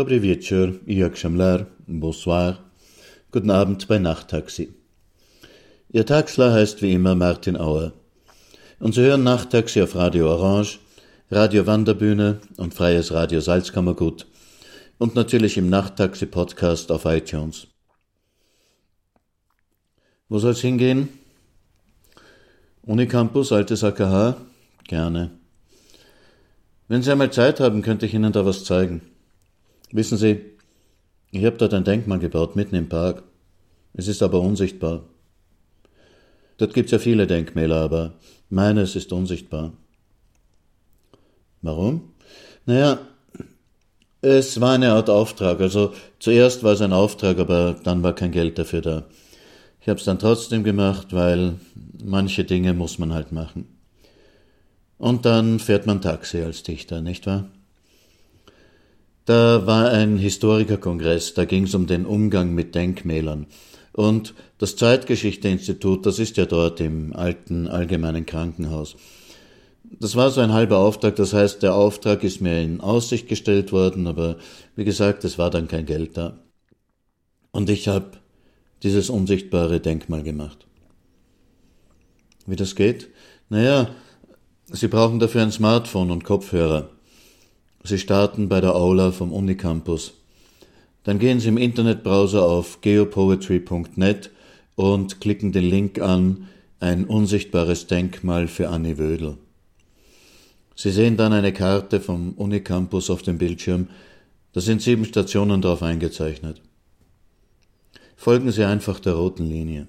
Dobry wieczór, jak Schamlar, bonsoir, guten Abend bei Nachttaxi. Ihr Taxler heißt wie immer Martin Auer. Und Sie hören Nachttaxi auf Radio Orange, Radio Wanderbühne und Freies Radio Salzkammergut und natürlich im Nachttaxi-Podcast auf iTunes. Wo soll's hingehen? Unicampus, altes AKH? Gerne. Wenn Sie einmal Zeit haben, könnte ich Ihnen da was zeigen. Wissen Sie, ich habe dort ein Denkmal gebaut, mitten im Park. Es ist aber unsichtbar. Dort gibt's ja viele Denkmäler, aber meines ist unsichtbar. Warum? Naja, es war eine Art Auftrag. Also zuerst war es ein Auftrag, aber dann war kein Geld dafür da. Ich habe es dann trotzdem gemacht, weil manche Dinge muss man halt machen. Und dann fährt man Taxi als Dichter, nicht wahr? Da war ein Historikerkongress, da ging es um den Umgang mit Denkmälern. Und das Zeitgeschichteinstitut, das ist ja dort im alten allgemeinen Krankenhaus. Das war so ein halber Auftrag, das heißt, der Auftrag ist mir in Aussicht gestellt worden, aber wie gesagt, es war dann kein Geld da. Und ich habe dieses unsichtbare Denkmal gemacht. Wie das geht? Naja, Sie brauchen dafür ein Smartphone und Kopfhörer. Sie starten bei der Aula vom Unicampus. Dann gehen Sie im Internetbrowser auf geopoetry.net und klicken den Link an Ein unsichtbares Denkmal für Annie Wödel. Sie sehen dann eine Karte vom Unicampus auf dem Bildschirm. Da sind sieben Stationen drauf eingezeichnet. Folgen Sie einfach der roten Linie.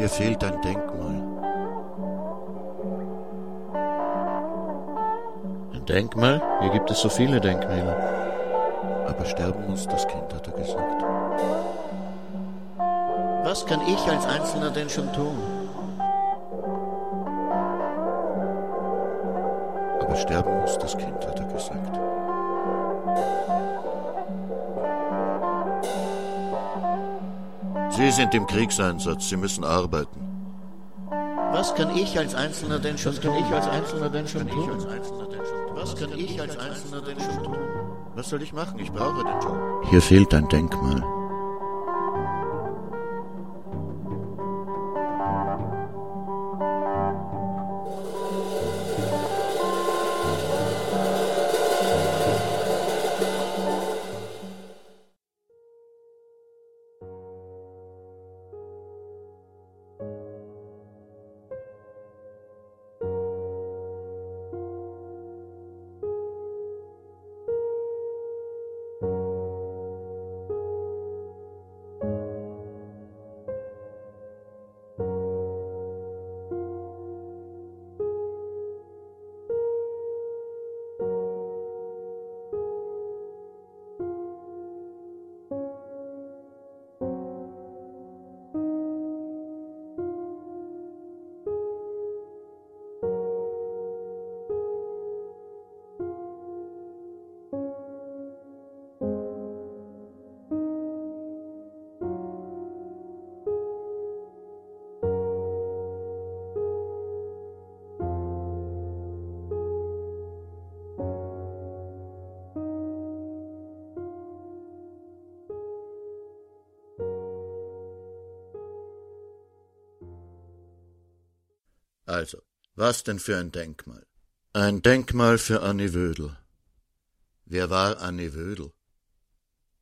Hier fehlt ein Denkmal. Ein Denkmal? Hier gibt es so viele Denkmäler. Aber sterben muss das Kind, hat er gesagt. Was kann ich als Einzelner denn schon tun? Aber sterben muss das Kind, hat er gesagt. Sie sind im Kriegseinsatz, Sie müssen arbeiten. Was kann ich als Einzelner denn schon tun? Was kann ich als Einzelner denn schon tun? Was kann ich als Einzelner denn schon tun? Was soll ich machen? Ich brauche den Job. Hier fehlt ein Denkmal. Also, was denn für ein Denkmal? Ein Denkmal für Annie Wödel. Wer war Annie Wödel?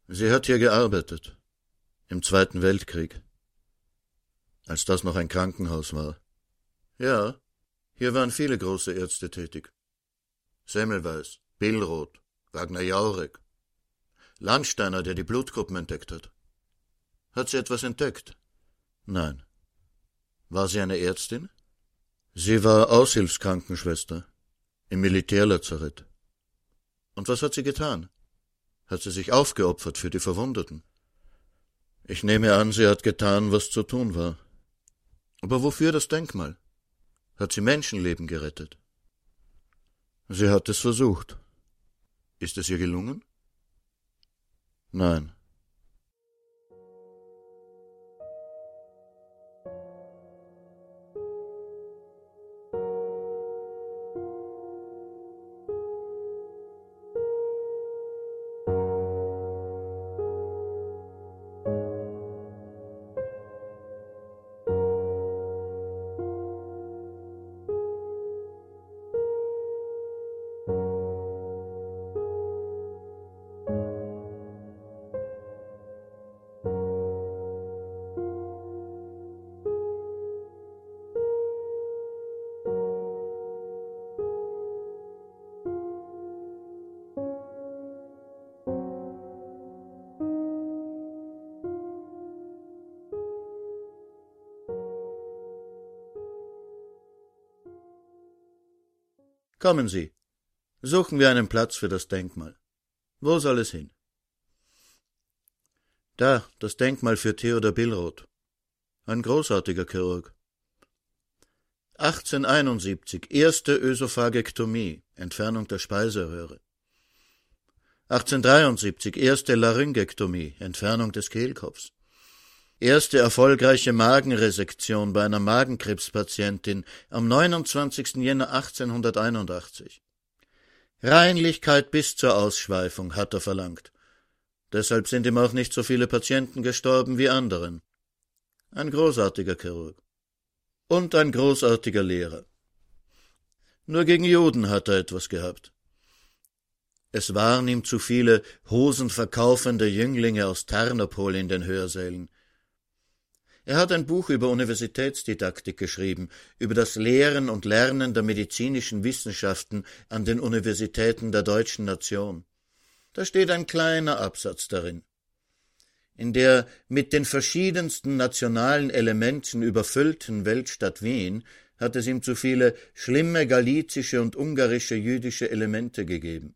Sie hat hier gearbeitet. Im Zweiten Weltkrieg. Als das noch ein Krankenhaus war. Ja, hier waren viele große Ärzte tätig. Semmelweis, Billroth, Wagner Jaurek. Landsteiner, der die Blutgruppen entdeckt hat. Hat sie etwas entdeckt? Nein. War sie eine Ärztin? Sie war Aushilfskrankenschwester im Militärlazarett. Und was hat sie getan? Hat sie sich aufgeopfert für die Verwundeten? Ich nehme an, sie hat getan, was zu tun war. Aber wofür das Denkmal? Hat sie Menschenleben gerettet? Sie hat es versucht. Ist es ihr gelungen? Nein. Kommen Sie. Suchen wir einen Platz für das Denkmal. Wo soll es hin? Da, das Denkmal für Theodor Billroth. Ein großartiger Chirurg. 1871 erste Ösophagektomie, Entfernung der Speiseröhre. 1873 erste Laryngektomie, Entfernung des Kehlkopfs. Erste erfolgreiche Magenresektion bei einer Magenkrebspatientin am 29. Jänner 1881. Reinlichkeit bis zur Ausschweifung hat er verlangt. Deshalb sind ihm auch nicht so viele Patienten gestorben wie anderen. Ein großartiger Chirurg. Und ein großartiger Lehrer. Nur gegen Juden hat er etwas gehabt. Es waren ihm zu viele hosenverkaufende Jünglinge aus Tarnopol in den Hörsälen. Er hat ein Buch über Universitätsdidaktik geschrieben, über das Lehren und Lernen der medizinischen Wissenschaften an den Universitäten der deutschen Nation. Da steht ein kleiner Absatz darin. in der mit den verschiedensten nationalen Elementen überfüllten Weltstadt Wien hat es ihm zu viele schlimme galizische und ungarische jüdische Elemente gegeben.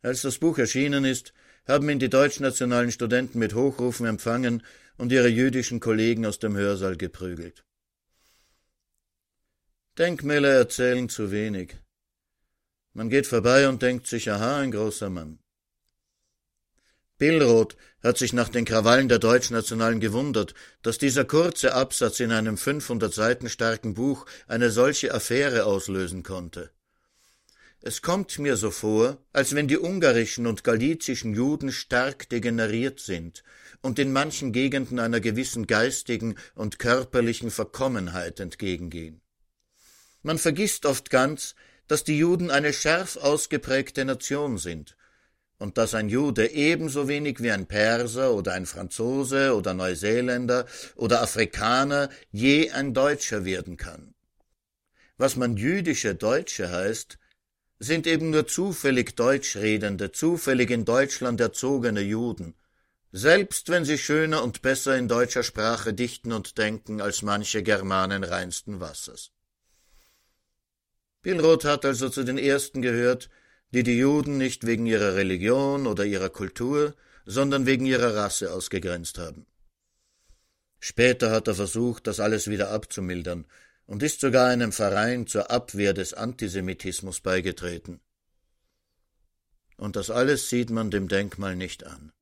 Als das Buch erschienen ist, haben ihn die deutschnationalen Studenten mit Hochrufen empfangen und ihre jüdischen Kollegen aus dem Hörsaal geprügelt. Denkmäler erzählen zu wenig. Man geht vorbei und denkt sich, aha, ein großer Mann. Billroth hat sich nach den Krawallen der Deutschnationalen gewundert, dass dieser kurze Absatz in einem 500 Seiten starken Buch eine solche Affäre auslösen konnte. Es kommt mir so vor, als wenn die ungarischen und galizischen Juden stark degeneriert sind und in manchen Gegenden einer gewissen geistigen und körperlichen Verkommenheit entgegengehen. Man vergisst oft ganz, dass die Juden eine schärf ausgeprägte Nation sind und dass ein Jude ebenso wenig wie ein Perser oder ein Franzose oder Neuseeländer oder Afrikaner je ein Deutscher werden kann. Was man jüdische Deutsche heißt, sind eben nur zufällig deutschredende, zufällig in Deutschland erzogene Juden, selbst wenn sie schöner und besser in deutscher Sprache dichten und denken als manche Germanen reinsten Wassers. Billroth hat also zu den ersten gehört, die die Juden nicht wegen ihrer Religion oder ihrer Kultur, sondern wegen ihrer Rasse ausgegrenzt haben. Später hat er versucht, das alles wieder abzumildern und ist sogar einem Verein zur Abwehr des Antisemitismus beigetreten. Und das alles sieht man dem Denkmal nicht an.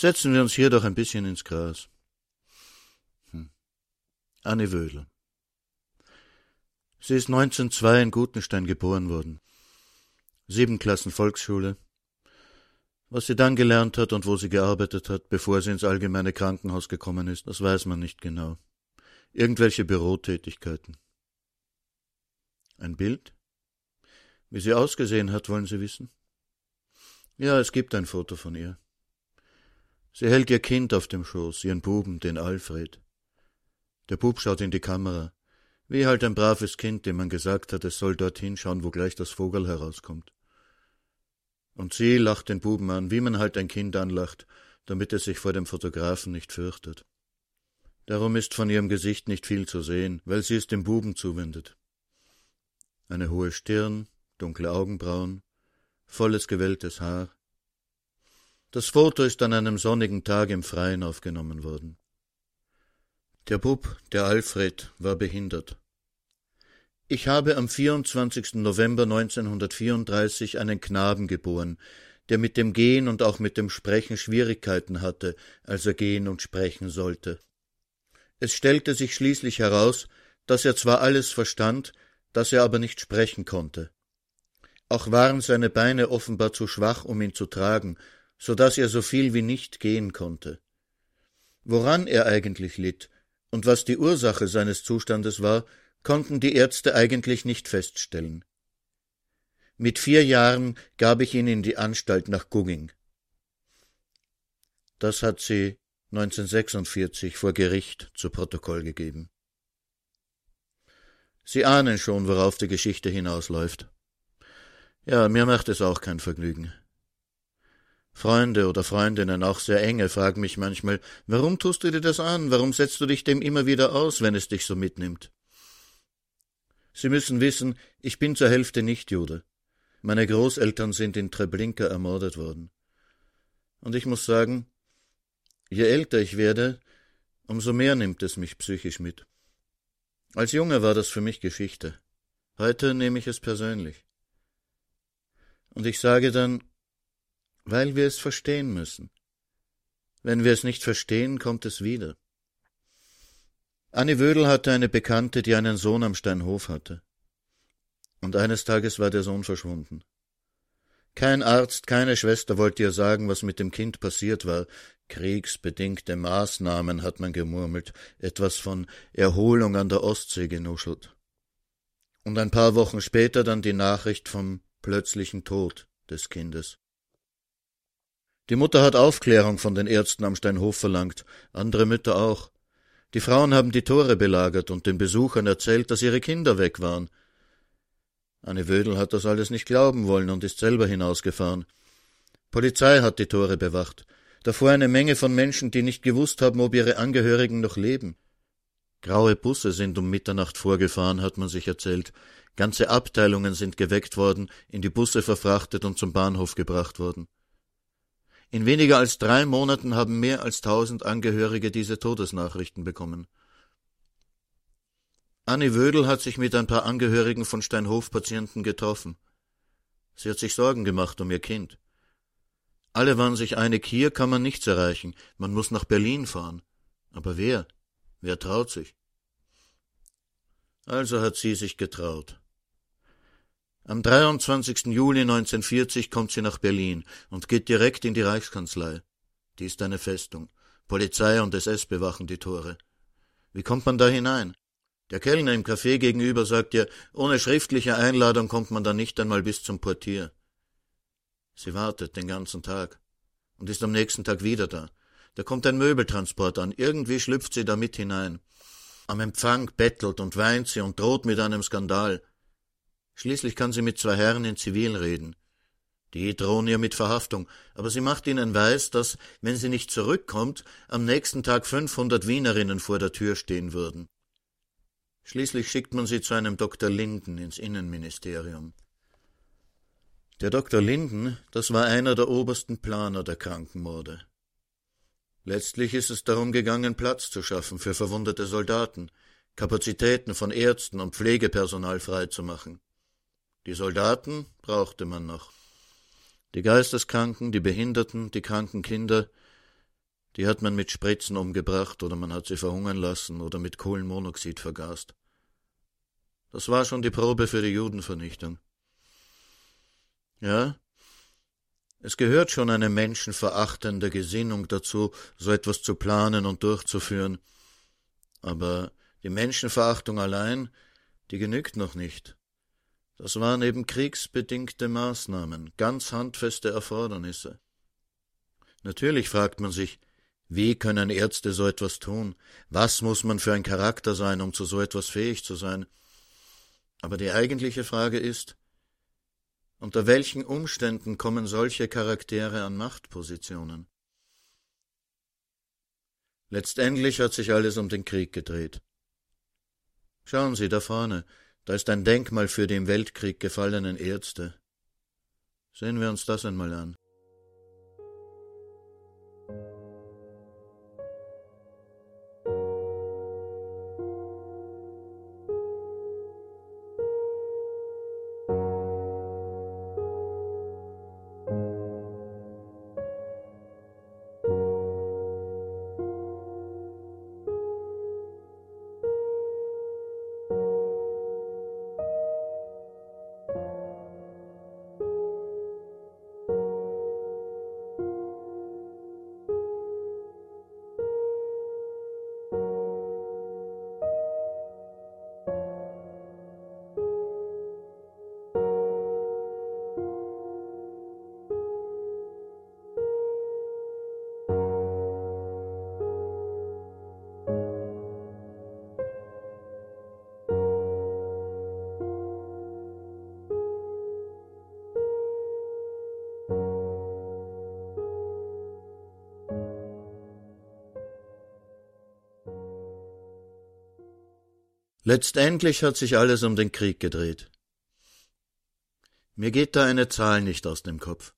Setzen wir uns hier doch ein bisschen ins Gras. Hm. Anne Wödel. Sie ist 1902 in Gutenstein geboren worden. Sieben Klassen Volksschule. Was sie dann gelernt hat und wo sie gearbeitet hat, bevor sie ins allgemeine Krankenhaus gekommen ist, das weiß man nicht genau. Irgendwelche Bürotätigkeiten. Ein Bild? Wie sie ausgesehen hat, wollen Sie wissen? Ja, es gibt ein Foto von ihr. Sie hält ihr Kind auf dem Schoß, ihren Buben, den Alfred. Der Bub schaut in die Kamera, wie halt ein braves Kind, dem man gesagt hat, es soll dorthin schauen, wo gleich das Vogel herauskommt. Und sie lacht den Buben an, wie man halt ein Kind anlacht, damit es sich vor dem Fotografen nicht fürchtet. Darum ist von ihrem Gesicht nicht viel zu sehen, weil sie es dem Buben zuwendet. Eine hohe Stirn, dunkle Augenbrauen, volles gewelltes Haar, das Foto ist an einem sonnigen Tag im Freien aufgenommen worden. Der Bub, der Alfred, war behindert. Ich habe am 24. November 1934 einen Knaben geboren, der mit dem Gehen und auch mit dem Sprechen Schwierigkeiten hatte, als er gehen und sprechen sollte. Es stellte sich schließlich heraus, dass er zwar alles verstand, dass er aber nicht sprechen konnte. Auch waren seine Beine offenbar zu schwach, um ihn zu tragen, so dass er so viel wie nicht gehen konnte. Woran er eigentlich litt und was die Ursache seines Zustandes war, konnten die Ärzte eigentlich nicht feststellen. Mit vier Jahren gab ich ihn in die Anstalt nach Gugging. Das hat sie 1946 vor Gericht zu Protokoll gegeben. Sie ahnen schon, worauf die Geschichte hinausläuft. Ja, mir macht es auch kein Vergnügen. Freunde oder Freundinnen, auch sehr enge, fragen mich manchmal, warum tust du dir das an? Warum setzt du dich dem immer wieder aus, wenn es dich so mitnimmt? Sie müssen wissen, ich bin zur Hälfte nicht Jude. Meine Großeltern sind in Treblinka ermordet worden. Und ich muss sagen, je älter ich werde, umso mehr nimmt es mich psychisch mit. Als Junge war das für mich Geschichte. Heute nehme ich es persönlich. Und ich sage dann, weil wir es verstehen müssen. Wenn wir es nicht verstehen, kommt es wieder. Annie Wödel hatte eine Bekannte, die einen Sohn am Steinhof hatte. Und eines Tages war der Sohn verschwunden. Kein Arzt, keine Schwester wollte ihr sagen, was mit dem Kind passiert war. Kriegsbedingte Maßnahmen, hat man gemurmelt, etwas von Erholung an der Ostsee genuschelt. Und ein paar Wochen später dann die Nachricht vom plötzlichen Tod des Kindes. Die Mutter hat Aufklärung von den Ärzten am Steinhof verlangt, andere Mütter auch. Die Frauen haben die Tore belagert und den Besuchern erzählt, dass ihre Kinder weg waren. Anne Wödel hat das alles nicht glauben wollen und ist selber hinausgefahren. Polizei hat die Tore bewacht. Davor eine Menge von Menschen, die nicht gewusst haben, ob ihre Angehörigen noch leben. Graue Busse sind um Mitternacht vorgefahren, hat man sich erzählt. Ganze Abteilungen sind geweckt worden, in die Busse verfrachtet und zum Bahnhof gebracht worden. In weniger als drei Monaten haben mehr als tausend Angehörige diese Todesnachrichten bekommen. Annie Wödel hat sich mit ein paar Angehörigen von Steinhof-Patienten getroffen. Sie hat sich Sorgen gemacht um ihr Kind. Alle waren sich einig, hier kann man nichts erreichen, man muss nach Berlin fahren. Aber wer? Wer traut sich? Also hat sie sich getraut. Am 23. Juli 1940 kommt sie nach Berlin und geht direkt in die Reichskanzlei. Die ist eine Festung. Polizei und SS bewachen die Tore. Wie kommt man da hinein? Der Kellner im Café gegenüber sagt ihr, ohne schriftliche Einladung kommt man da nicht einmal bis zum Portier. Sie wartet den ganzen Tag und ist am nächsten Tag wieder da. Da kommt ein Möbeltransport an, irgendwie schlüpft sie da mit hinein. Am Empfang bettelt und weint sie und droht mit einem Skandal. Schließlich kann sie mit zwei Herren in Zivil reden. Die drohen ihr mit Verhaftung, aber sie macht ihnen weiß, dass, wenn sie nicht zurückkommt, am nächsten Tag 500 Wienerinnen vor der Tür stehen würden. Schließlich schickt man sie zu einem Dr. Linden ins Innenministerium. Der Dr. Linden, das war einer der obersten Planer der Krankenmorde. Letztlich ist es darum gegangen, Platz zu schaffen für verwundete Soldaten, Kapazitäten von Ärzten und Pflegepersonal freizumachen. Die Soldaten brauchte man noch. Die Geisteskranken, die Behinderten, die kranken Kinder, die hat man mit Spritzen umgebracht oder man hat sie verhungern lassen oder mit Kohlenmonoxid vergast. Das war schon die Probe für die Judenvernichtung. Ja, es gehört schon eine menschenverachtende Gesinnung dazu, so etwas zu planen und durchzuführen. Aber die Menschenverachtung allein, die genügt noch nicht. Das waren eben kriegsbedingte Maßnahmen, ganz handfeste Erfordernisse. Natürlich fragt man sich, wie können Ärzte so etwas tun? Was muss man für ein Charakter sein, um zu so etwas fähig zu sein? Aber die eigentliche Frage ist, unter welchen Umständen kommen solche Charaktere an Machtpositionen? Letztendlich hat sich alles um den Krieg gedreht. Schauen Sie da vorne, da ist ein Denkmal für die im Weltkrieg gefallenen Ärzte. Sehen wir uns das einmal an. Letztendlich hat sich alles um den Krieg gedreht. Mir geht da eine Zahl nicht aus dem Kopf.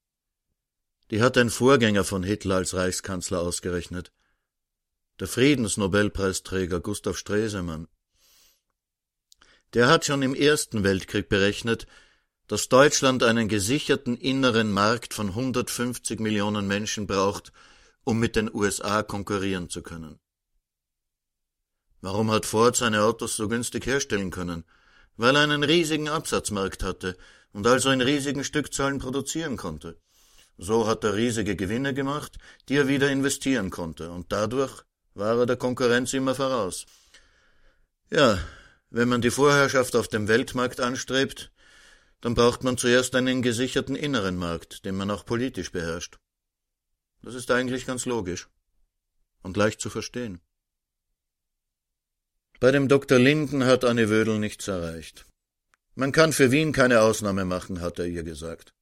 Die hat ein Vorgänger von Hitler als Reichskanzler ausgerechnet. Der Friedensnobelpreisträger Gustav Stresemann. Der hat schon im Ersten Weltkrieg berechnet, dass Deutschland einen gesicherten inneren Markt von 150 Millionen Menschen braucht, um mit den USA konkurrieren zu können. Warum hat Ford seine Autos so günstig herstellen können? Weil er einen riesigen Absatzmarkt hatte und also in riesigen Stückzahlen produzieren konnte. So hat er riesige Gewinne gemacht, die er wieder investieren konnte, und dadurch war er der Konkurrenz immer voraus. Ja, wenn man die Vorherrschaft auf dem Weltmarkt anstrebt, dann braucht man zuerst einen gesicherten inneren Markt, den man auch politisch beherrscht. Das ist eigentlich ganz logisch und leicht zu verstehen. Bei dem Dr. Linden hat Anne Wödel nichts erreicht. Man kann für Wien keine Ausnahme machen, hat er ihr gesagt.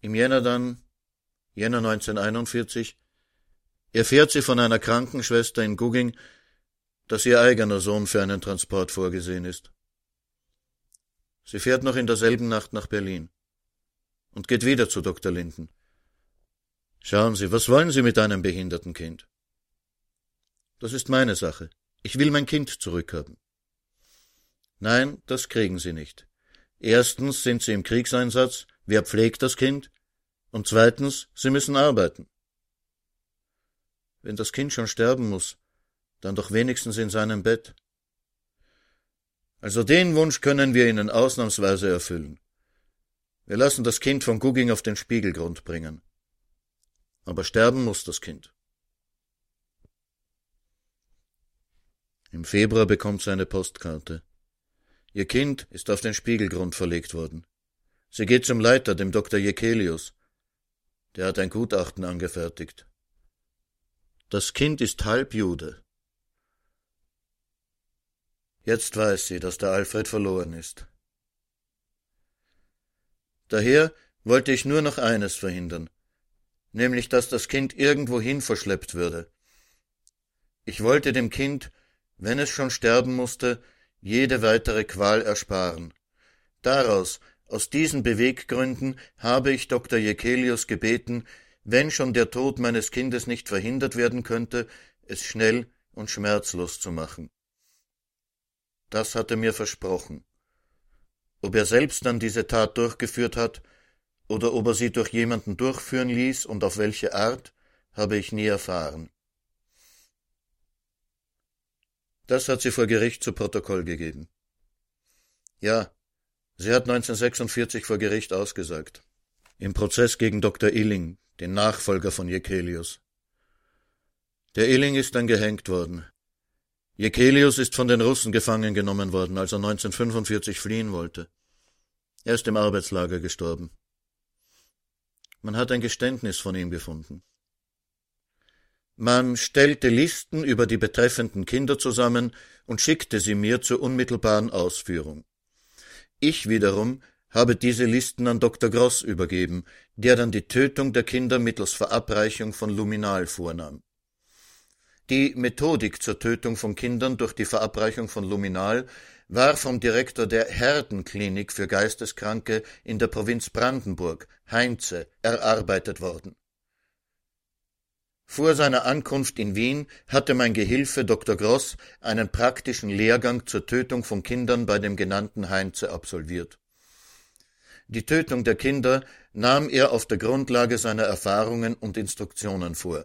Im Jänner dann, Jänner 1941, erfährt sie von einer Krankenschwester in Gugging, dass ihr eigener Sohn für einen Transport vorgesehen ist. Sie fährt noch in derselben Nacht nach Berlin und geht wieder zu Dr. Linden. Schauen Sie, was wollen Sie mit einem behinderten Kind? Das ist meine Sache. Ich will mein Kind zurückhaben. Nein, das kriegen Sie nicht. Erstens sind Sie im Kriegseinsatz, wer pflegt das Kind? Und zweitens, Sie müssen arbeiten. Wenn das Kind schon sterben muss, dann doch wenigstens in seinem Bett. Also den Wunsch können wir Ihnen ausnahmsweise erfüllen. Wir lassen das Kind von Gugging auf den Spiegelgrund bringen. Aber sterben muss das Kind. Im Februar bekommt sie eine Postkarte. Ihr Kind ist auf den Spiegelgrund verlegt worden. Sie geht zum Leiter, dem Dr. Jekelius. Der hat ein Gutachten angefertigt. Das Kind ist Halbjude. Jetzt weiß sie, dass der Alfred verloren ist. Daher wollte ich nur noch eines verhindern, nämlich dass das Kind irgendwohin verschleppt würde. Ich wollte dem Kind, wenn es schon sterben musste, jede weitere Qual ersparen. Daraus, aus diesen Beweggründen, habe ich Dr. Jekelius gebeten, wenn schon der Tod meines Kindes nicht verhindert werden könnte, es schnell und schmerzlos zu machen. Das hat er mir versprochen. Ob er selbst dann diese Tat durchgeführt hat oder ob er sie durch jemanden durchführen ließ und auf welche Art, habe ich nie erfahren. Das hat sie vor Gericht zu Protokoll gegeben. Ja, sie hat 1946 vor Gericht ausgesagt. Im Prozess gegen Dr. Illing, den Nachfolger von Jekelius. Der Illing ist dann gehängt worden. Jekelius ist von den Russen gefangen genommen worden, als er 1945 fliehen wollte. Er ist im Arbeitslager gestorben. Man hat ein Geständnis von ihm gefunden. Man stellte Listen über die betreffenden Kinder zusammen und schickte sie mir zur unmittelbaren Ausführung. Ich wiederum habe diese Listen an Dr. Gross übergeben, der dann die Tötung der Kinder mittels Verabreichung von Luminal vornahm. Die Methodik zur Tötung von Kindern durch die Verabreichung von Luminal war vom Direktor der Herdenklinik für Geisteskranke in der Provinz Brandenburg, Heinze, erarbeitet worden. Vor seiner Ankunft in Wien hatte mein Gehilfe Dr. Gross einen praktischen Lehrgang zur Tötung von Kindern bei dem genannten Heinze absolviert. Die Tötung der Kinder nahm er auf der Grundlage seiner Erfahrungen und Instruktionen vor,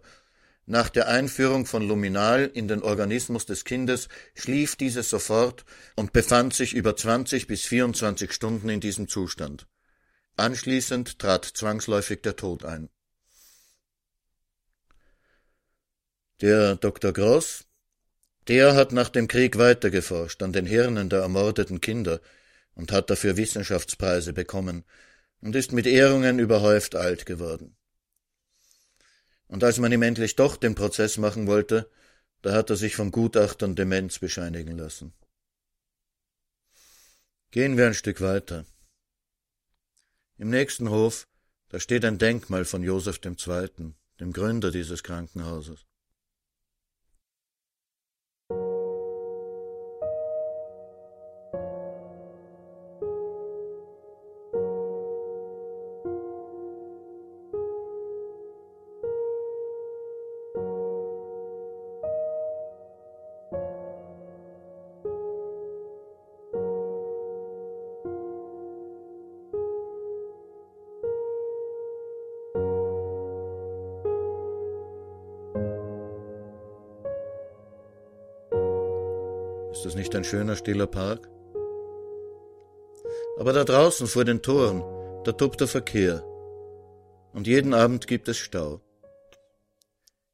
nach der Einführung von Luminal in den Organismus des Kindes schlief dieses sofort und befand sich über 20 bis 24 Stunden in diesem Zustand. Anschließend trat zwangsläufig der Tod ein. Der Dr. Gross, der hat nach dem Krieg weitergeforscht an den Hirnen der ermordeten Kinder und hat dafür Wissenschaftspreise bekommen und ist mit Ehrungen überhäuft alt geworden. Und als man ihm endlich doch den Prozess machen wollte, da hat er sich vom Gutachtern Demenz bescheinigen lassen. Gehen wir ein Stück weiter. Im nächsten Hof, da steht ein Denkmal von Josef II., dem Gründer dieses Krankenhauses. Schöner, stiller Park? Aber da draußen vor den Toren, da tobt der Verkehr. Und jeden Abend gibt es Stau.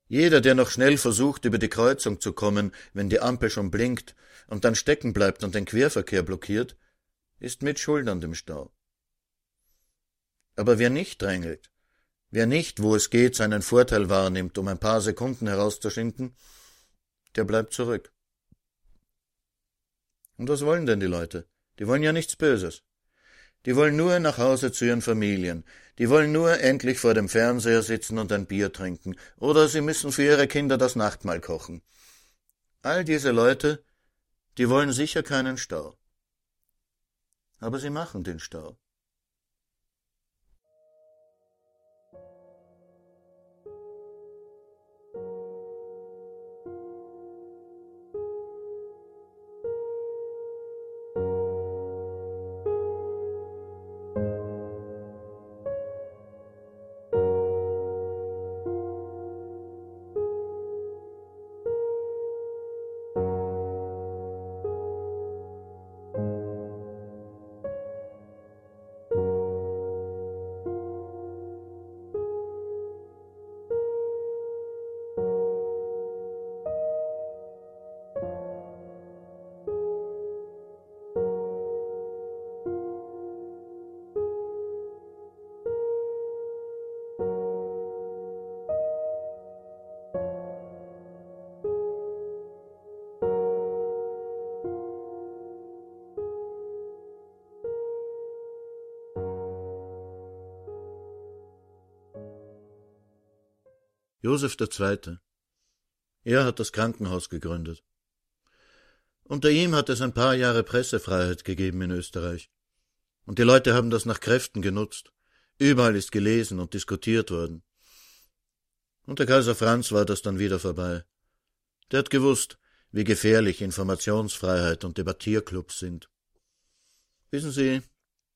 Jeder, der noch schnell versucht, über die Kreuzung zu kommen, wenn die Ampel schon blinkt und dann stecken bleibt und den Querverkehr blockiert, ist mit Schuld an dem Stau. Aber wer nicht drängelt, wer nicht, wo es geht, seinen Vorteil wahrnimmt, um ein paar Sekunden herauszuschinden, der bleibt zurück. Und was wollen denn die Leute? Die wollen ja nichts Böses. Die wollen nur nach Hause zu ihren Familien. Die wollen nur endlich vor dem Fernseher sitzen und ein Bier trinken. Oder sie müssen für ihre Kinder das Nachtmahl kochen. All diese Leute, die wollen sicher keinen Stau. Aber sie machen den Stau. Josef II. Er hat das Krankenhaus gegründet. Unter ihm hat es ein paar Jahre Pressefreiheit gegeben in Österreich. Und die Leute haben das nach Kräften genutzt. Überall ist gelesen und diskutiert worden. Unter Kaiser Franz war das dann wieder vorbei. Der hat gewusst, wie gefährlich Informationsfreiheit und Debattierclubs sind. Wissen Sie,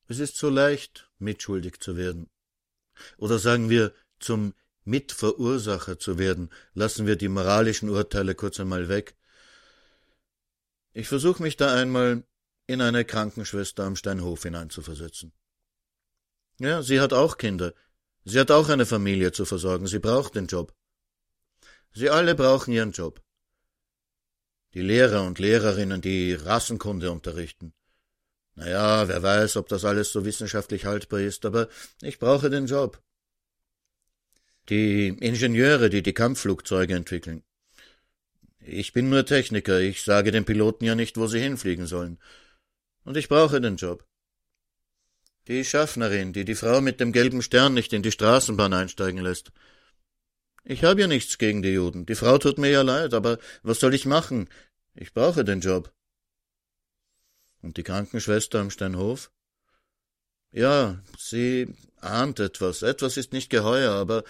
es ist so leicht, mitschuldig zu werden. Oder sagen wir, zum Mitverursacher zu werden, lassen wir die moralischen Urteile kurz einmal weg. Ich versuche mich da einmal in eine Krankenschwester am Steinhof hineinzuversetzen. Ja, sie hat auch Kinder. Sie hat auch eine Familie zu versorgen. Sie braucht den Job. Sie alle brauchen ihren Job. Die Lehrer und Lehrerinnen, die Rassenkunde unterrichten. Na ja, wer weiß, ob das alles so wissenschaftlich haltbar ist, aber ich brauche den Job die Ingenieure, die die Kampfflugzeuge entwickeln. Ich bin nur Techniker, ich sage den Piloten ja nicht, wo sie hinfliegen sollen. Und ich brauche den Job. Die Schaffnerin, die die Frau mit dem gelben Stern nicht in die Straßenbahn einsteigen lässt. Ich habe ja nichts gegen die Juden. Die Frau tut mir ja leid, aber was soll ich machen? Ich brauche den Job. Und die Krankenschwester am Steinhof? Ja, sie ahnt etwas. Etwas ist nicht geheuer, aber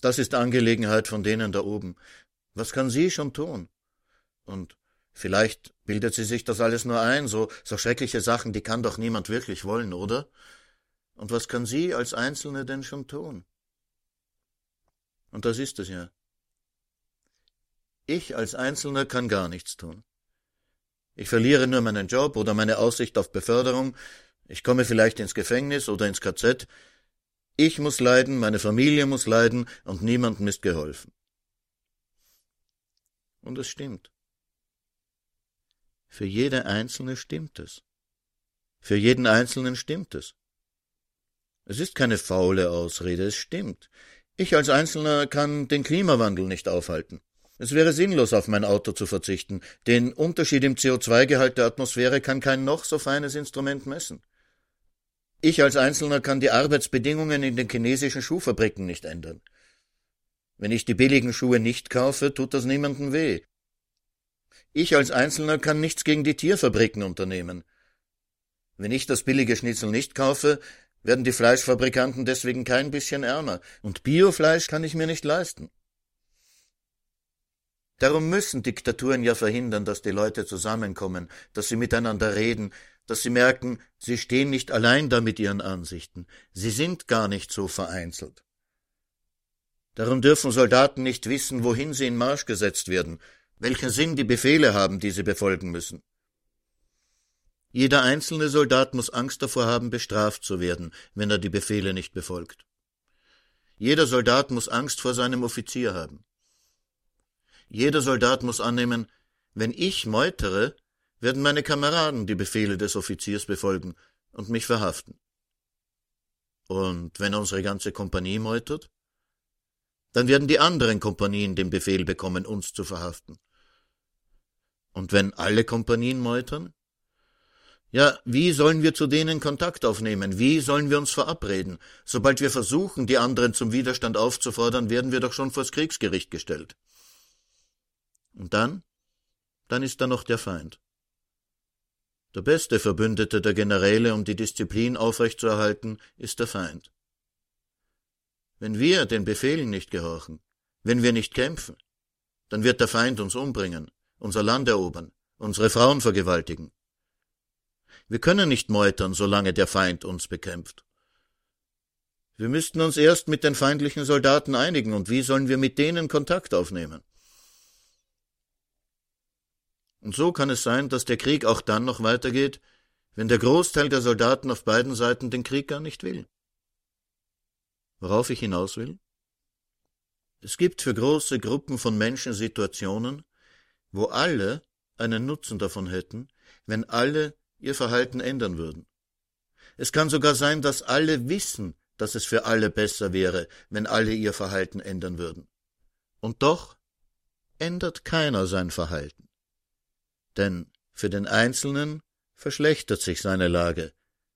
das ist Angelegenheit von denen da oben. Was kann sie schon tun? Und vielleicht bildet sie sich das alles nur ein, so, so schreckliche Sachen, die kann doch niemand wirklich wollen, oder? Und was kann sie als Einzelne denn schon tun? Und das ist es ja. Ich als Einzelner kann gar nichts tun. Ich verliere nur meinen Job oder meine Aussicht auf Beförderung, ich komme vielleicht ins Gefängnis oder ins KZ, ich muss leiden, meine Familie muss leiden und niemandem ist geholfen. Und es stimmt. Für jede Einzelne stimmt es. Für jeden Einzelnen stimmt es. Es ist keine faule Ausrede, es stimmt. Ich als Einzelner kann den Klimawandel nicht aufhalten. Es wäre sinnlos, auf mein Auto zu verzichten. Den Unterschied im CO2-Gehalt der Atmosphäre kann kein noch so feines Instrument messen. Ich als Einzelner kann die Arbeitsbedingungen in den chinesischen Schuhfabriken nicht ändern. Wenn ich die billigen Schuhe nicht kaufe, tut das niemandem weh. Ich als Einzelner kann nichts gegen die Tierfabriken unternehmen. Wenn ich das billige Schnitzel nicht kaufe, werden die Fleischfabrikanten deswegen kein bisschen ärmer, und Biofleisch kann ich mir nicht leisten. Darum müssen Diktaturen ja verhindern, dass die Leute zusammenkommen, dass sie miteinander reden, dass sie merken, sie stehen nicht allein da mit ihren Ansichten, sie sind gar nicht so vereinzelt. Darum dürfen Soldaten nicht wissen, wohin sie in Marsch gesetzt werden, welchen Sinn die Befehle haben, die sie befolgen müssen. Jeder einzelne Soldat muss Angst davor haben, bestraft zu werden, wenn er die Befehle nicht befolgt. Jeder Soldat muss Angst vor seinem Offizier haben. Jeder Soldat muss annehmen, wenn ich meutere, werden meine Kameraden die Befehle des Offiziers befolgen und mich verhaften. Und wenn unsere ganze Kompanie meutert? Dann werden die anderen Kompanien den Befehl bekommen, uns zu verhaften. Und wenn alle Kompanien meutern? Ja, wie sollen wir zu denen Kontakt aufnehmen? Wie sollen wir uns verabreden? Sobald wir versuchen, die anderen zum Widerstand aufzufordern, werden wir doch schon vors Kriegsgericht gestellt. Und dann? Dann ist da noch der Feind. Der beste Verbündete der Generäle, um die Disziplin aufrechtzuerhalten, ist der Feind. Wenn wir den Befehlen nicht gehorchen, wenn wir nicht kämpfen, dann wird der Feind uns umbringen, unser Land erobern, unsere Frauen vergewaltigen. Wir können nicht meutern, solange der Feind uns bekämpft. Wir müssten uns erst mit den feindlichen Soldaten einigen, und wie sollen wir mit denen Kontakt aufnehmen? Und so kann es sein, dass der Krieg auch dann noch weitergeht, wenn der Großteil der Soldaten auf beiden Seiten den Krieg gar nicht will. Worauf ich hinaus will? Es gibt für große Gruppen von Menschen Situationen, wo alle einen Nutzen davon hätten, wenn alle ihr Verhalten ändern würden. Es kann sogar sein, dass alle wissen, dass es für alle besser wäre, wenn alle ihr Verhalten ändern würden. Und doch ändert keiner sein Verhalten denn für den Einzelnen verschlechtert sich seine Lage,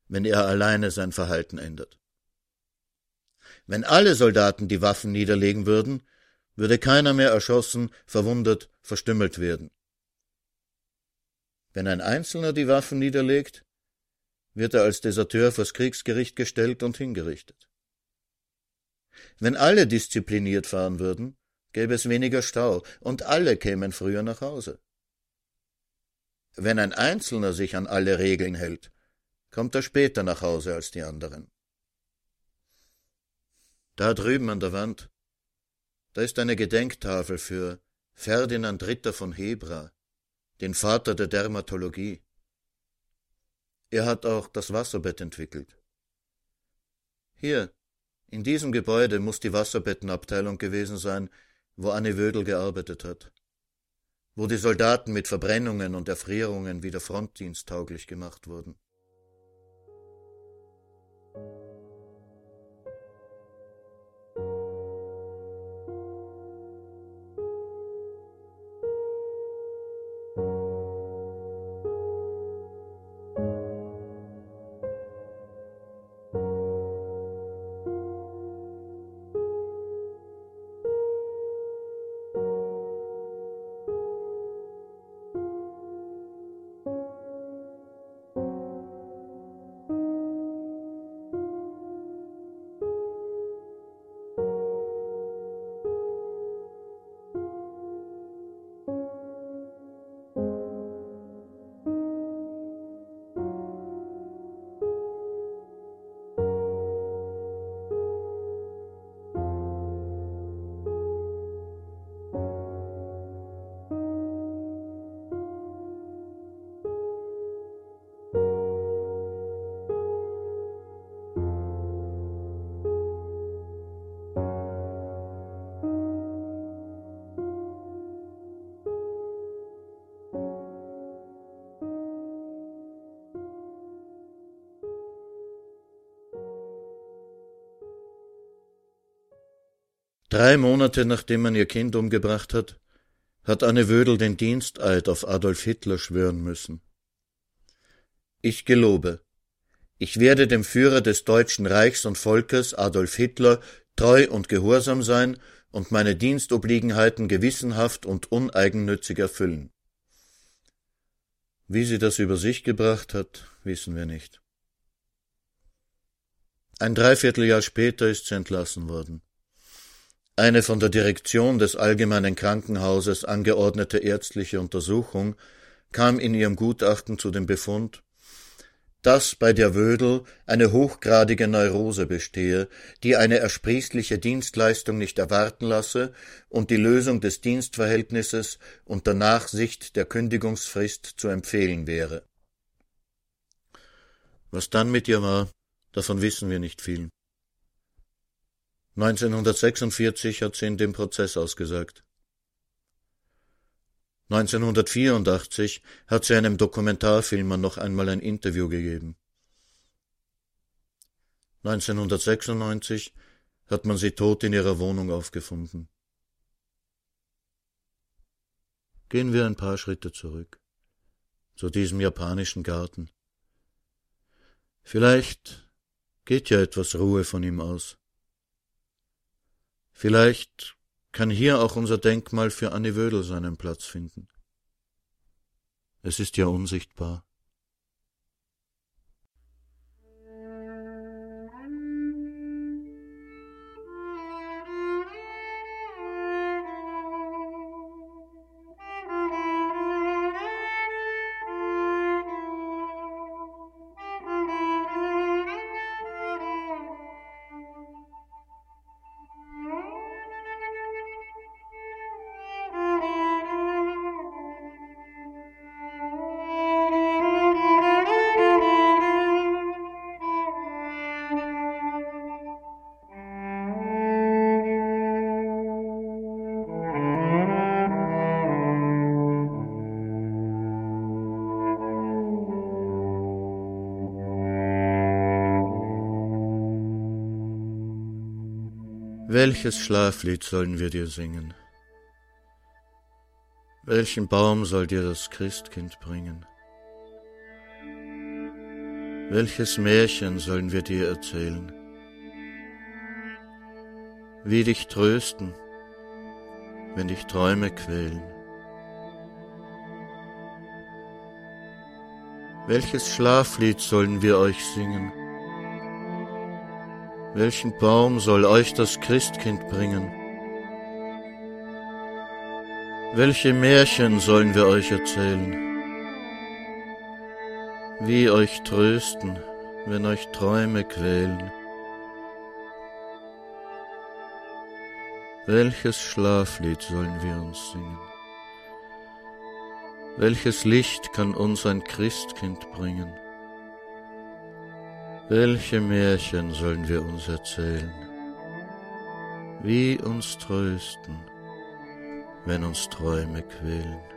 wenn er alleine sein Verhalten ändert. Wenn alle Soldaten die Waffen niederlegen würden, würde keiner mehr erschossen, verwundet, verstümmelt werden. Wenn ein Einzelner die Waffen niederlegt, wird er als Deserteur vors Kriegsgericht gestellt und hingerichtet. Wenn alle diszipliniert fahren würden, gäbe es weniger Stau und alle kämen früher nach Hause. Wenn ein Einzelner sich an alle Regeln hält, kommt er später nach Hause als die anderen. Da drüben an der Wand, da ist eine Gedenktafel für Ferdinand Ritter von Hebra, den Vater der Dermatologie. Er hat auch das Wasserbett entwickelt. Hier, in diesem Gebäude muss die Wasserbettenabteilung gewesen sein, wo Anne Wödel gearbeitet hat wo die Soldaten mit Verbrennungen und Erfrierungen wieder frontdiensttauglich gemacht wurden. Drei Monate nachdem man ihr Kind umgebracht hat, hat Anne Wödel den Diensteid auf Adolf Hitler schwören müssen. Ich gelobe, ich werde dem Führer des Deutschen Reichs und Volkes Adolf Hitler treu und gehorsam sein und meine Dienstobliegenheiten gewissenhaft und uneigennützig erfüllen. Wie sie das über sich gebracht hat, wissen wir nicht. Ein Dreivierteljahr später ist sie entlassen worden. Eine von der Direktion des Allgemeinen Krankenhauses angeordnete ärztliche Untersuchung kam in ihrem Gutachten zu dem Befund, dass bei der Wödel eine hochgradige Neurose bestehe, die eine ersprießliche Dienstleistung nicht erwarten lasse und die Lösung des Dienstverhältnisses unter Nachsicht der Kündigungsfrist zu empfehlen wäre. Was dann mit ihr war, davon wissen wir nicht viel. 1946 hat sie in dem Prozess ausgesagt. 1984 hat sie einem Dokumentarfilmer noch einmal ein Interview gegeben. 1996 hat man sie tot in ihrer Wohnung aufgefunden. Gehen wir ein paar Schritte zurück zu diesem japanischen Garten. Vielleicht geht ja etwas Ruhe von ihm aus. Vielleicht kann hier auch unser Denkmal für Annie Wödel seinen Platz finden. Es ist ja unsichtbar. Welches Schlaflied sollen wir dir singen? Welchen Baum soll dir das Christkind bringen? Welches Märchen sollen wir dir erzählen? Wie dich trösten, wenn dich Träume quälen? Welches Schlaflied sollen wir euch singen? Welchen Baum soll euch das Christkind bringen? Welche Märchen sollen wir euch erzählen? Wie euch trösten, wenn euch Träume quälen? Welches Schlaflied sollen wir uns singen? Welches Licht kann uns ein Christkind bringen? Welche Märchen sollen wir uns erzählen? Wie uns trösten, wenn uns Träume quälen?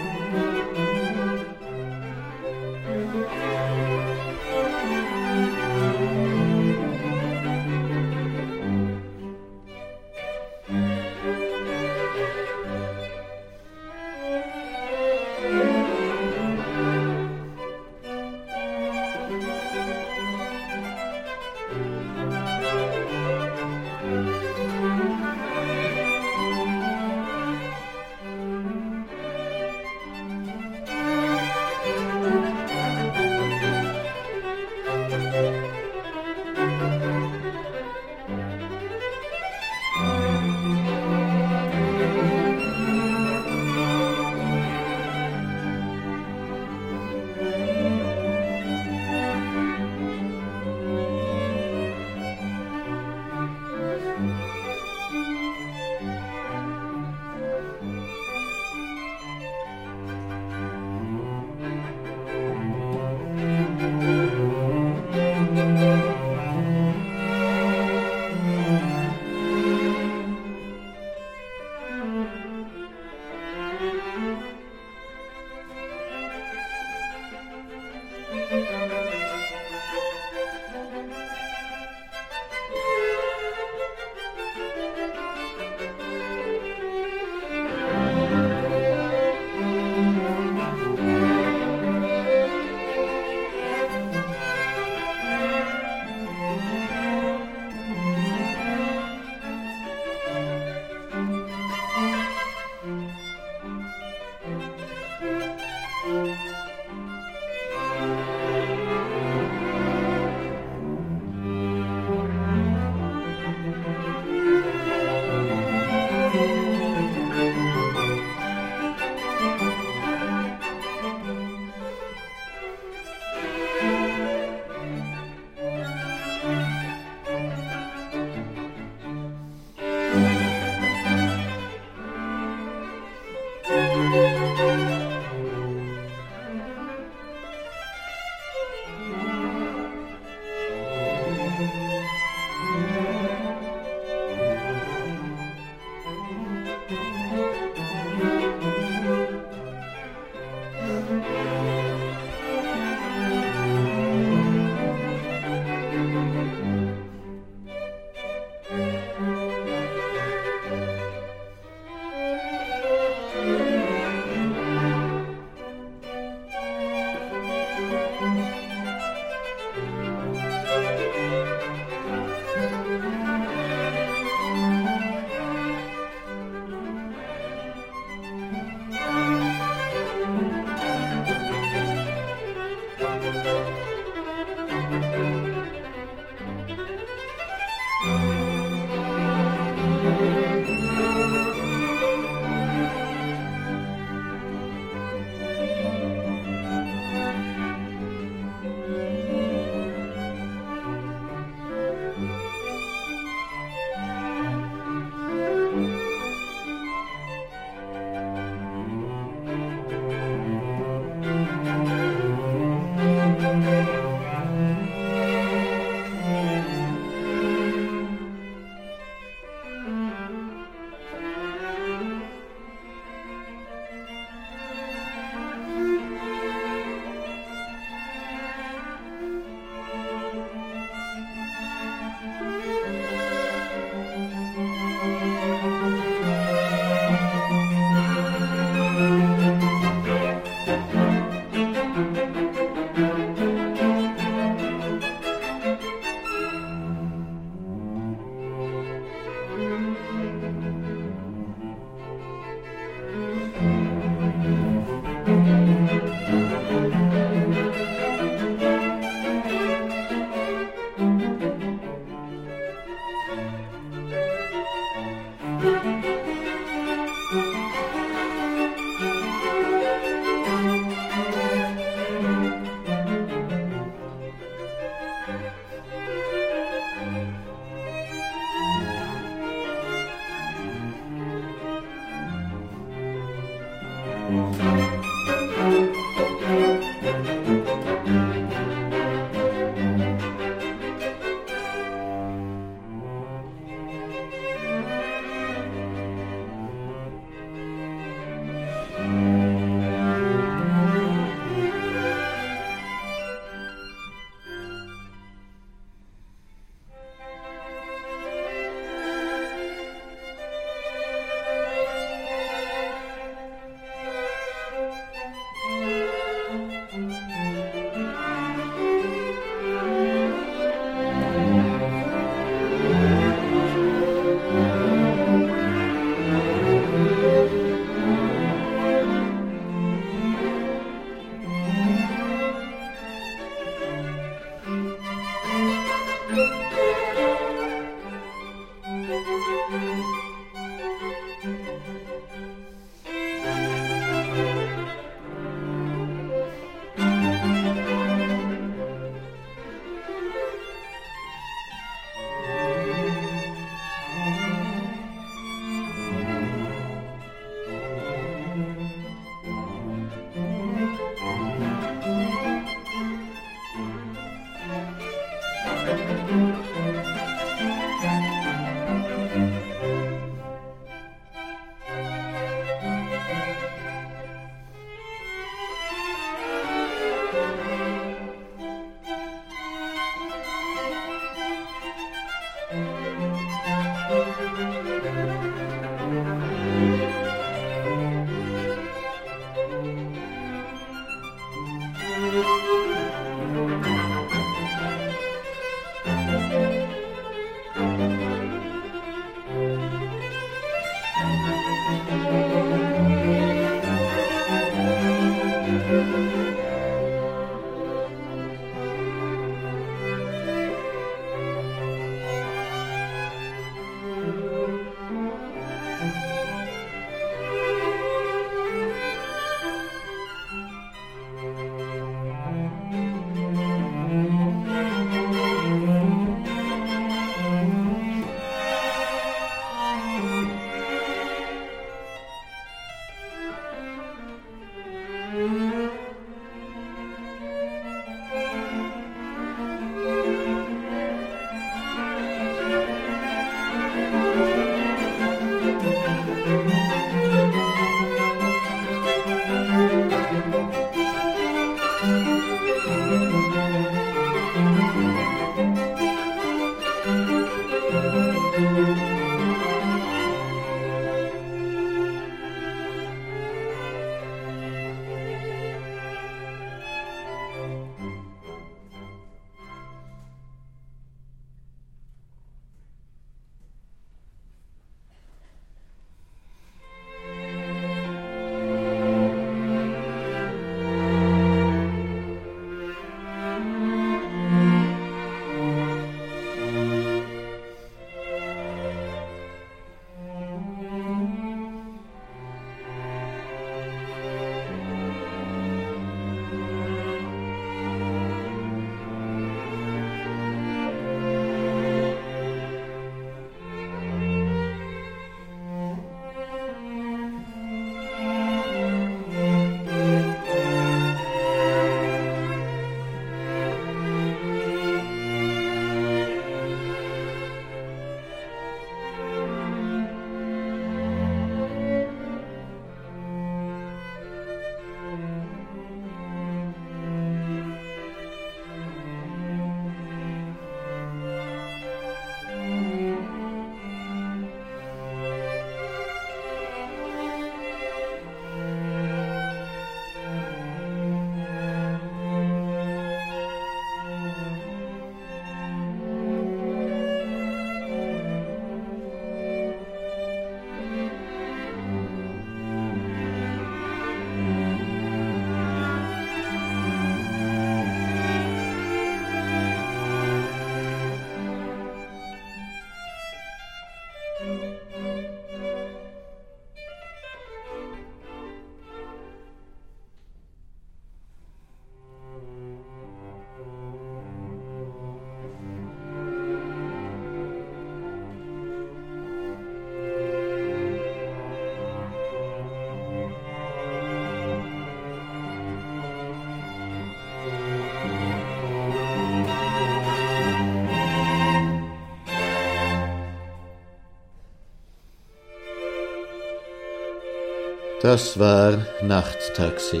Das war Nachttaxi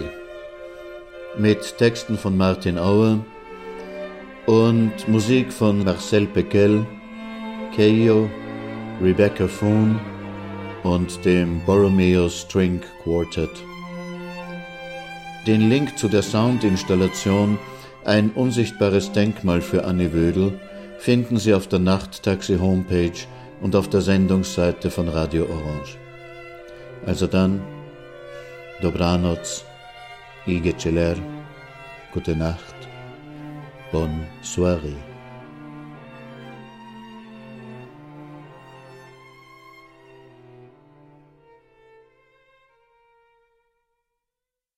mit Texten von Martin Auer und Musik von Marcel Pekel, Keio, Rebecca Foon und dem Borromeo String Quartet. Den Link zu der Soundinstallation Ein unsichtbares Denkmal für Annie Wödel finden Sie auf der Nachttaxi Homepage und auf der Sendungsseite von Radio Orange. Also dann, Dobranoc, Celer, gute Nacht, bonne soirée.